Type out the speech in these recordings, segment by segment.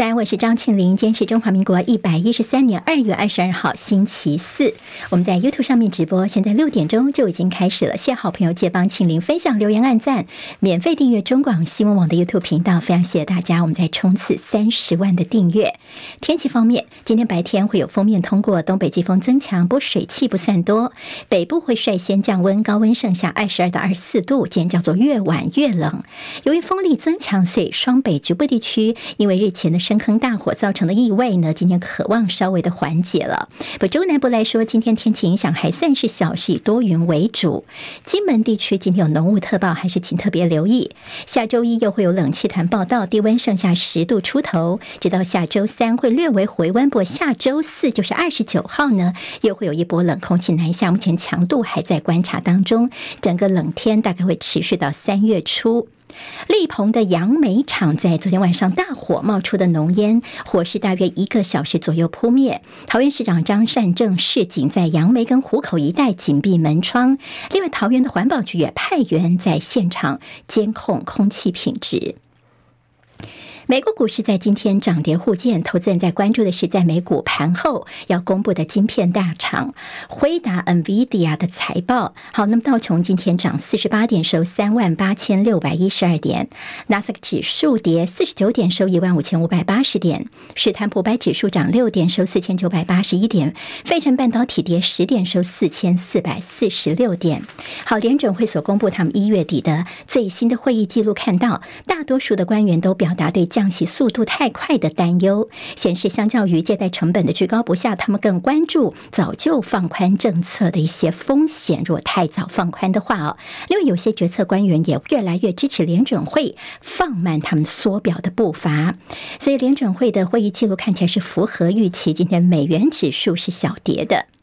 在，我是张庆玲。今天是中华民国一百一十三年二月二十二号，星期四。我们在 YouTube 上面直播，现在六点钟就已经开始了。谢好朋友借帮庆玲分享、留言、按赞，免费订阅中广新闻网的 YouTube 频道。非常谢谢大家，我们在冲刺三十万的订阅。天气方面，今天白天会有锋面通过，东北季风增强，不水汽不算多。北部会率先降温，高温剩下二十二到二十四度。今天叫做越晚越冷。由于风力增强，所以双北局部地区因为日前的深坑大火造成的意外呢，今天可望稍微的缓解了。不，中南部来说，今天天气影响还算是小，是以多云为主。金门地区今天有浓雾特报，还是请特别留意。下周一又会有冷气团报道，低温剩下十度出头，直到下周三会略微回温。不下周四就是二十九号呢，又会有一波冷空气南下，目前强度还在观察当中，整个冷天大概会持续到三月初。力鹏的杨梅厂在昨天晚上大火冒出的浓烟，火势大约一个小时左右扑灭。桃园市长张善政市警在杨梅跟湖口一带紧闭门窗，另外桃园的环保局也派员在现场监控空气品质。美国股市在今天涨跌互见，投资人在关注的是在美股盘后要公布的晶片大厂辉达 （NVIDIA） 的财报。好，那么道琼今天涨四十八点，收三万八千六百一十二点；纳斯克指数跌四十九点，收一万五千五百八十点；史坦普百指数涨六点，收四千九百八十一点；费城半导体跌十点，收四千四百四十六点。好，联准会所公布他们一月底的最新的会议记录，看到大多数的官员都表达对降降息速度太快的担忧，显示相较于借贷成本的居高不下，他们更关注早就放宽政策的一些风险。若太早放宽的话哦，因为有些决策官员也越来越支持联准会放慢他们缩表的步伐，所以联准会的会议记录看起来是符合预期。今天美元指数是小跌的。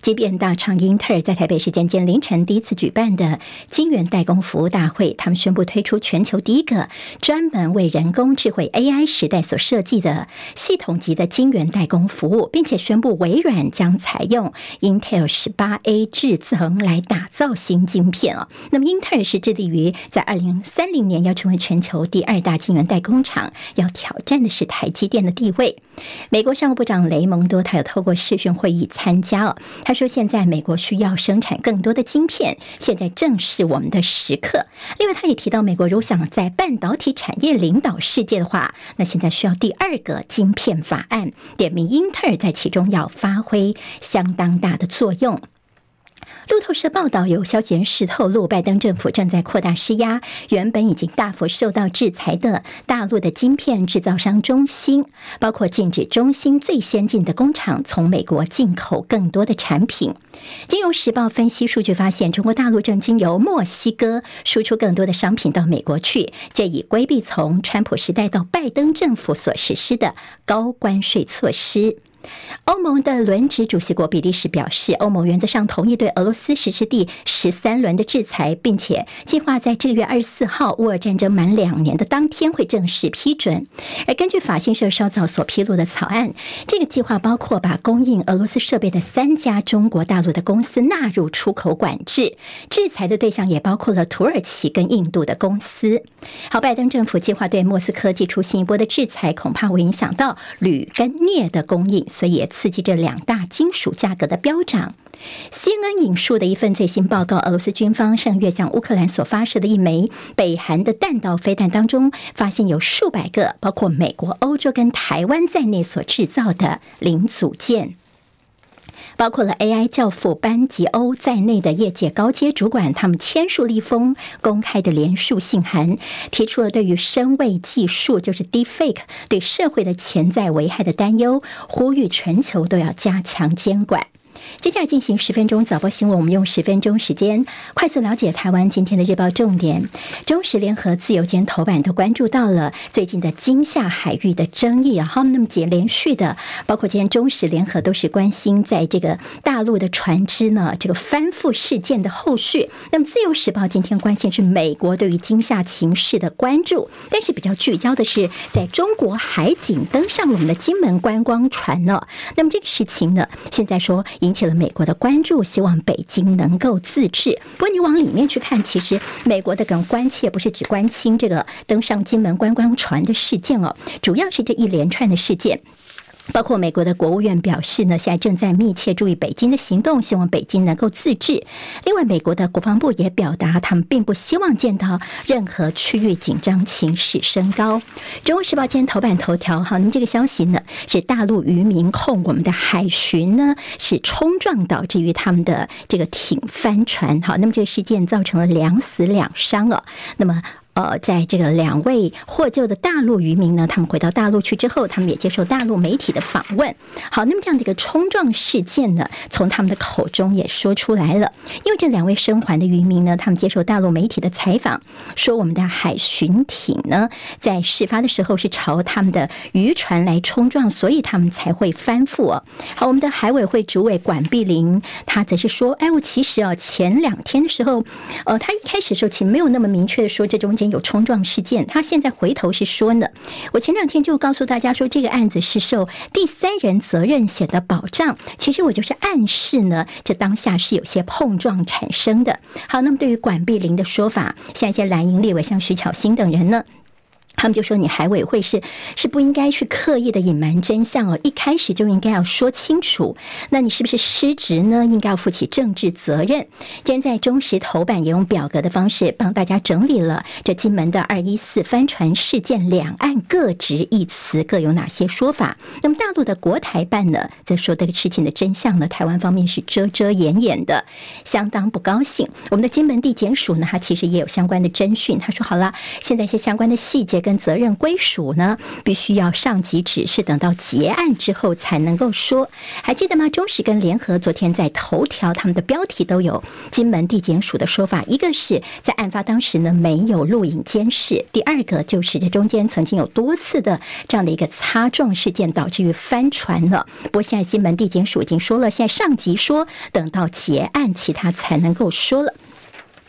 即便大厂英特尔在台北时间今凌晨第一次举办的晶圆代工服务大会，他们宣布推出全球第一个专门为人工智慧 AI 时代所设计的系统级的晶圆代工服务，并且宣布微软将采用 Intel 十八 A 制程来打造新晶片啊。那么英特尔是致力于在二零三零年要成为全球第二大晶圆代工厂，要挑战的是台积电的地位。美国商务部长雷蒙多他有透过视讯会议参加哦。他说：“现在美国需要生产更多的晶片，现在正是我们的时刻。另外，他也提到，美国如果想在半导体产业领导世界的话，那现在需要第二个晶片法案，点名英特尔在其中要发挥相当大的作用。”路透社报道，有消息人士透露，拜登政府正在扩大施压，原本已经大幅受到制裁的大陆的晶片制造商中芯，包括禁止中芯最先进的工厂从美国进口更多的产品。金融时报分析数据发现，中国大陆正经由墨西哥输出更多的商品到美国去，借以规避从川普时代到拜登政府所实施的高关税措施。欧盟的轮值主席国比利时表示，欧盟原则上同意对俄罗斯实施第十三轮的制裁，并且计划在这个月二十四号乌尔战争满两年的当天会正式批准。而根据法新社稍早所披露的草案，这个计划包括把供应俄罗斯设备的三家中国大陆的公司纳入出口管制，制裁的对象也包括了土耳其跟印度的公司。好，拜登政府计划对莫斯科祭出新一波的制裁，恐怕会影响到铝跟镍的供应。所以也刺激这两大金属价格的飙涨。新恩引述的一份最新报告，俄罗斯军方上月向乌克兰所发射的一枚北韩的弹道飞弹当中，发现有数百个包括美国、欧洲跟台湾在内所制造的零组件。包括了 AI 教父班吉欧在内的业界高阶主管，他们签署了一封公开的联署信函，提出了对于深伪技术，就是 Deepfake 对社会的潜在危害的担忧，呼吁全球都要加强监管。接下来进行十分钟早报新闻，我们用十分钟时间快速了解台湾今天的日报重点。中时联合自由间头版都关注到了最近的金厦海域的争议啊，好，那么接连续的，包括今天中时联合都是关心在这个大陆的船只呢这个翻覆事件的后续。那么自由时报今天关心是美国对于金厦情势的关注，但是比较聚焦的是在中国海警登上我们的金门观光船呢。那么这个事情呢，现在说引起了美国的关注，希望北京能够自治。不过你往里面去看，其实美国的更关切不是只关心这个登上金门观光船的事件哦，主要是这一连串的事件。包括美国的国务院表示呢，现在正在密切注意北京的行动，希望北京能够自治。另外，美国的国防部也表达，他们并不希望见到任何区域紧张情势升高。《中国时报》今天头版头条，哈，那么这个消息呢，是大陆渔民控我们的海巡呢是冲撞导致于他们的这个艇翻船，哈，那么这个事件造成了两死两伤哦，那么。呃，在这个两位获救的大陆渔民呢，他们回到大陆去之后，他们也接受大陆媒体的访问。好，那么这样的一个冲撞事件呢，从他们的口中也说出来了。因为这两位生还的渔民呢，他们接受大陆媒体的采访，说我们的海巡艇呢，在事发的时候是朝他们的渔船来冲撞，所以他们才会翻覆哦。好，我们的海委会主委管碧玲，他则是说，哎，我其实啊，前两天的时候，呃，他一开始的时候其实没有那么明确的说这中间。有冲撞事件，他现在回头是说呢，我前两天就告诉大家说，这个案子是受第三人责任险的保障。其实我就是暗示呢，这当下是有些碰撞产生的。好，那么对于管碧玲的说法，像一些蓝营立委，像徐巧芯等人呢？他们就说：“你海委会是是不应该去刻意的隐瞒真相哦，一开始就应该要说清楚。那你是不是失职呢？应该要负起政治责任。今天在中时头版也用表格的方式帮大家整理了这金门的二一四帆船事件，两岸各执一词，各有哪些说法？那么大陆的国台办呢，在说这个事情的真相呢，台湾方面是遮遮掩掩的，相当不高兴。我们的金门地检署呢，他其实也有相关的侦讯，他说好了，现在一些相关的细节。”跟责任归属呢，必须要上级指示，等到结案之后才能够说。还记得吗？中时跟联合昨天在头条，他们的标题都有金门地检署的说法。一个是在案发当时呢，没有录影监视；第二个就是这中间曾经有多次的这样的一个擦撞事件，导致于翻船了。不过现在金门地检署已经说了，现在上级说等到结案，其他才能够说了。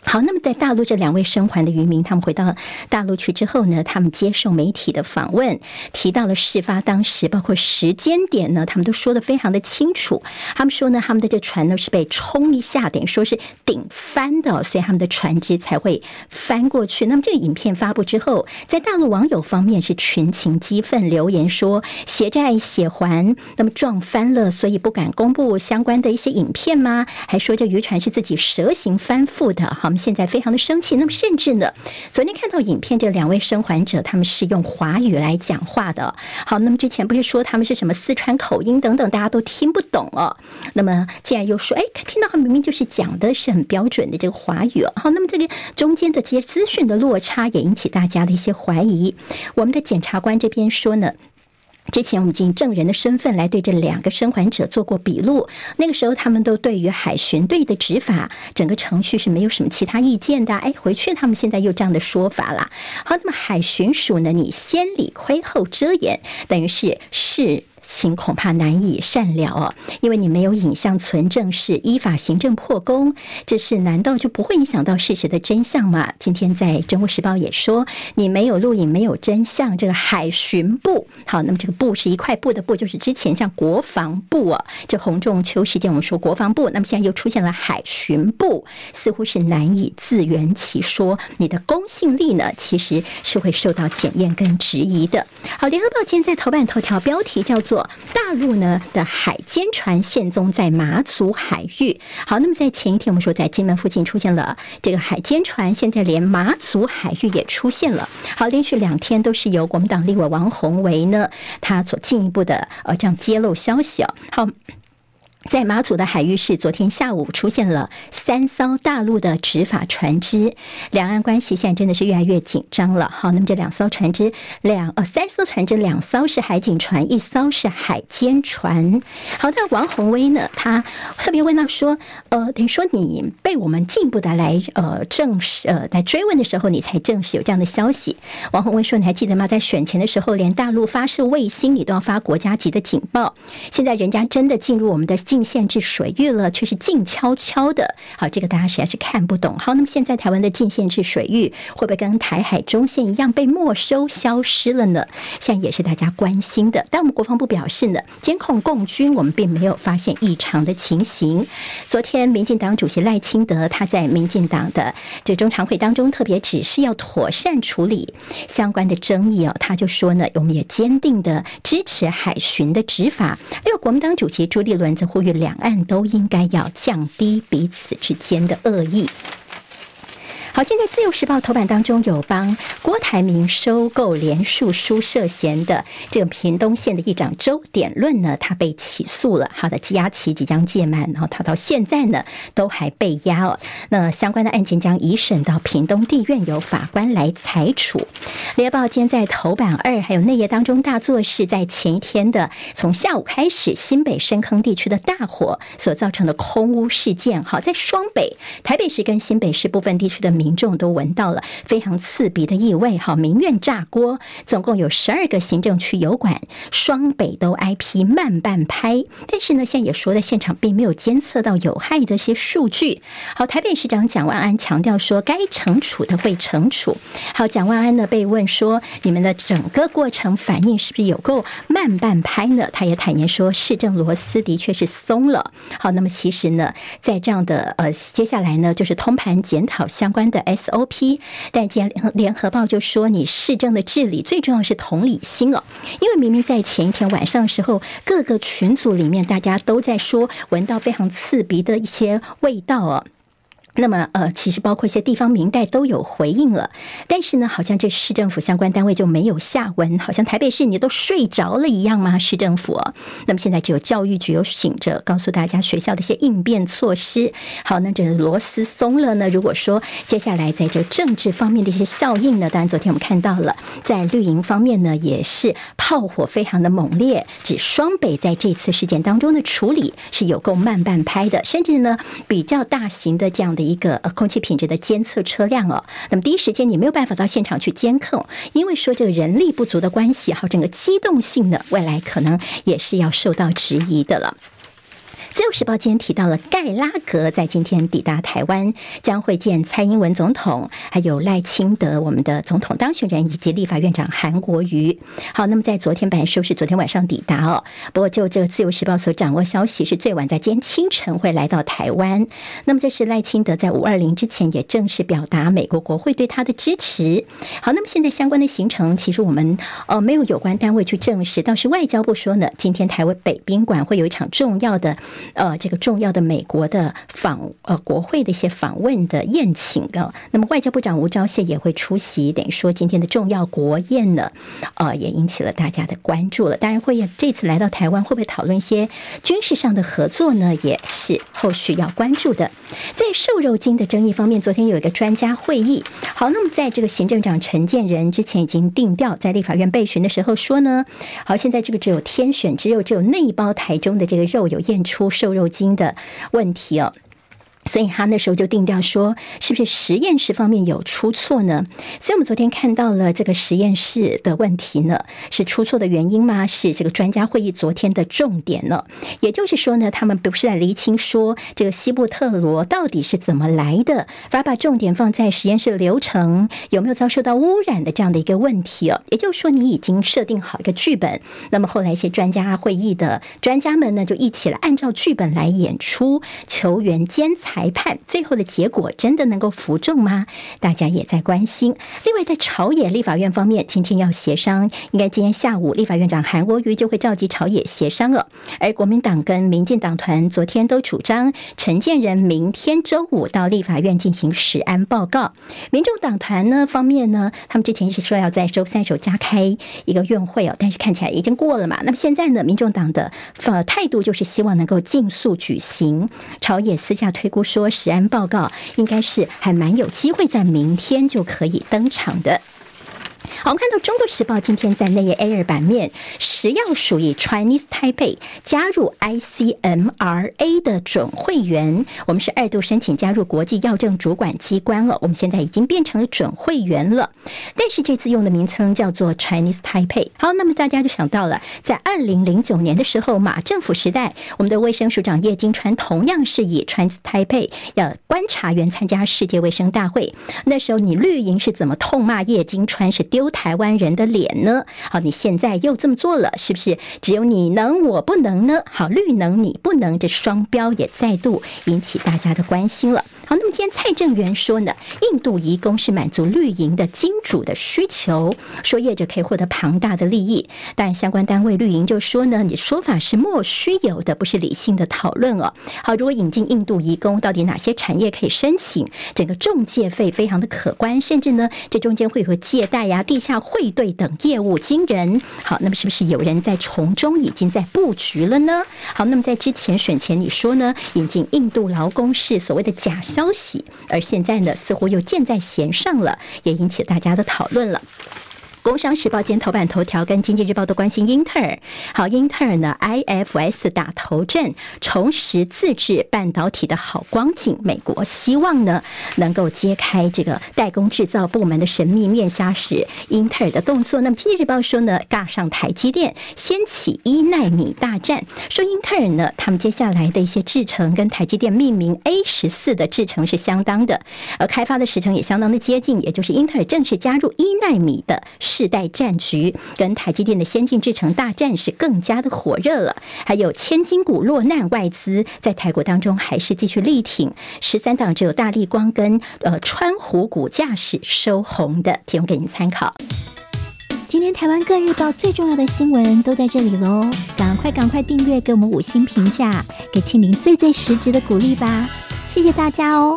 好，那么在大陆这两位生还的渔民，他们回到大陆去之后呢，他们接受媒体的访问，提到了事发当时，包括时间点呢，他们都说的非常的清楚。他们说呢，他们的这船呢是被冲一下，等于说是顶翻的，所以他们的船只才会翻过去。那么这个影片发布之后，在大陆网友方面是群情激愤，留言说血债血还，那么撞翻了，所以不敢公布相关的一些影片吗？还说这渔船是自己蛇形翻覆的，哈。我们现在非常的生气，那么甚至呢，昨天看到影片，这两位生还者他们是用华语来讲话的。好，那么之前不是说他们是什么四川口音等等，大家都听不懂哦。那么既然又说，哎，听到他明明就是讲的是很标准的这个华语哦。好，那么这个中间的这些资讯的落差也引起大家的一些怀疑。我们的检察官这边说呢。之前我们经证人的身份来对这两个生还者做过笔录，那个时候他们都对于海巡队的执法整个程序是没有什么其他意见的。哎，回去他们现在又这样的说法了。好，那么海巡署呢？你先理亏后遮掩，等于是是。情恐怕难以善了哦，因为你没有影像存证，是依法行政破功，这事难道就不会影响到事实的真相吗？今天在《中国时报》也说，你没有录影，没有真相。这个海巡部，好，那么这个部是一块布的布，就是之前像国防部啊，这洪仲丘事件，我们说国防部，那么现在又出现了海巡部，似乎是难以自圆其说，你的公信力呢，其实是会受到检验跟质疑的。好，《联合报》今天在头版头条标题叫做。大陆呢的海监船现踪在马祖海域。好，那么在前一天我们说在金门附近出现了这个海监船，现在连马祖海域也出现了。好，连续两天都是由国民党立委王洪维呢，他所进一步的呃这样揭露消息哦。好。在马祖的海域是昨天下午出现了三艘大陆的执法船只，两岸关系现在真的是越来越紧张了。好，那么这两艘船只，两呃三艘船只，两艘是海警船，一艘是海监船。好，那王鸿薇呢，他特别问到说，呃，等于说你被我们进一步的来呃证实呃来追问的时候，你才证实有这样的消息。王鸿薇说，你还记得吗？在选前的时候，连大陆发射卫星，你都要发国家级的警报。现在人家真的进入我们的。禁限制水域了，却是静悄悄的。好，这个大家实在是看不懂。好，那么现在台湾的禁限制水域会不会跟台海中线一样被没收消失了呢？现在也是大家关心的。但我们国防部表示呢，监控共军，我们并没有发现异常的情形。昨天，民进党主席赖清德他在民进党的这中常会当中特别指示要妥善处理相关的争议哦，他就说呢，我们也坚定的支持海巡的执法。还有国民党主席朱立伦则呼吁两岸都应该要降低彼此之间的恶意。好，现在《自由时报》头版当中有帮郭台铭收购连署书涉嫌的这个屏东县的议长周典论呢，他被起诉了，他的羁押期即将届满，然后他到现在呢都还被押哦。那相关的案件将移审到屏东地院，由法官来裁处。《联合报》今天在头版二还有内页当中大作是在前一天的从下午开始，新北深坑地区的大火所造成的空屋事件。好，在双北、台北市跟新北市部分地区的。民众都闻到了非常刺鼻的异味，好，民怨炸锅，总共有十二个行政区油管，双北都挨批慢半拍。但是呢，现在也说在现场并没有监测到有害的一些数据。好，台北市长蒋万安强调说，该惩处的会惩处。好，蒋万安呢被问说，你们的整个过程反应是不是有够慢半拍呢？他也坦言说，市政螺丝的确是松了。好，那么其实呢，在这样的呃，接下来呢，就是通盘检讨相关的 SOP，但今天联合报就说，你市政的治理最重要是同理心哦，因为明明在前一天晚上的时候，各个群组里面大家都在说闻到非常刺鼻的一些味道哦。那么，呃，其实包括一些地方民代都有回应了，但是呢，好像这市政府相关单位就没有下文，好像台北市你都睡着了一样吗？市政府，那么现在只有教育局有醒着，告诉大家学校的一些应变措施。好，那这螺丝松了呢？如果说接下来在这政治方面的一些效应呢？当然，昨天我们看到了，在绿营方面呢，也是炮火非常的猛烈，指双北在这次事件当中的处理是有够慢半拍的，甚至呢比较大型的这样的。一个空气品质的监测车辆哦，那么第一时间你没有办法到现场去监控，因为说这个人力不足的关系，还有整个机动性呢，未来可能也是要受到质疑的了。自由时报今天提到了盖拉格在今天抵达台湾，将会见蔡英文总统，还有赖清德我们的总统当选人以及立法院长韩国瑜。好，那么在昨天本来说是昨天晚上抵达哦，不过就这个自由时报所掌握消息是最晚在今天清晨会来到台湾。那么这是赖清德在五二零之前也正式表达美国国会对他的支持。好，那么现在相关的行程其实我们呃没有有关单位去证实，倒是外交部说呢，今天台湾北宾馆会有一场重要的。呃，这个重要的美国的访呃国会的一些访问的宴请啊，那么外交部长吴钊燮也会出席，等于说今天的重要国宴呢，呃，也引起了大家的关注了。当然，会这次来到台湾，会不会讨论一些军事上的合作呢？也是后续要关注的。在瘦肉精的争议方面，昨天有一个专家会议。好，那么在这个行政长陈建仁之前已经定调，在立法院备询的时候说呢，好，现在这个只有天选之肉，只有那一包台中的这个肉有验出。瘦肉精的问题哦。所以他那时候就定调说，是不是实验室方面有出错呢？所以我们昨天看到了这个实验室的问题呢，是出错的原因吗？是这个专家会议昨天的重点呢？也就是说呢，他们不是在厘清说这个西布特罗到底是怎么来的，反而把重点放在实验室流程有没有遭受到污染的这样的一个问题哦。也就是说，你已经设定好一个剧本，那么后来一些专家会议的专家们呢，就一起来按照剧本来演出，球员监。裁判最后的结果真的能够服众吗？大家也在关心。另外，在朝野立法院方面，今天要协商，应该今天下午立法院长韩国瑜就会召集朝野协商了。而国民党跟民进党团昨天都主张陈建仁明天周五到立法院进行实案报告。民众党团呢方面呢，他们之前是说要在周三时候加开一个院会哦，但是看起来已经过了嘛。那么现在呢，民众党的呃态度就是希望能够尽速举行。朝野私下推估。说实案报告应该是还蛮有机会在明天就可以登场的。好，我们看到《中国时报》今天在内页 A 二版面，食药署以 Chinese Taipei 加入 ICMRA 的准会员，我们是二度申请加入国际药政主管机关了，我们现在已经变成了准会员了。但是这次用的名称叫做 Chinese Taipei。好，那么大家就想到了，在二零零九年的时候，马政府时代，我们的卫生署长叶金川同样是以 Chinese Taipei 要观察员参加世界卫生大会。那时候你绿营是怎么痛骂叶金川是丢台湾人的脸呢？好，你现在又这么做了，是不是只有你能我不能呢？好，绿能你不能，这双标也再度引起大家的关心了。好，那么今天蔡正元说呢，印度移工是满足绿营的金主的需求，说业者可以获得庞大的利益，但相关单位绿营就说呢，你说法是莫须有的，不是理性的讨论哦。好，如果引进印度移工，到底哪些产业可以申请？整个中介费非常的可观，甚至呢，这中间会有借贷呀、地下汇兑等业务惊人。好，那么是不是有人在从中已经在布局了呢？好，那么在之前选前你说呢，引进印度劳工是所谓的假消息，而现在呢，似乎又箭在弦上了，也引起大家的讨论了。工商时报今天头版头条跟经济日报都关心英特尔。好，英特尔呢，IFS 打头阵，重拾自制半导体的好光景。美国希望呢，能够揭开这个代工制造部门的神秘面纱，使英特尔的动作。那么经济日报说呢，尬上台积电，掀起一奈米大战。说英特尔呢，他们接下来的一些制程跟台积电命名 A 十四的制程是相当的，而开发的时程也相当的接近，也就是英特尔正式加入一奈米的。世代战局跟台积电的先进制程大战是更加的火热了，还有千金股落难，外资在台股当中还是继续力挺，十三档只有大力光跟呃川湖股价是收红的，提供给您参考。今天台湾各日报最重要的新闻都在这里喽，赶快赶快订阅，给我们五星评价，给清明最最实质的鼓励吧，谢谢大家哦。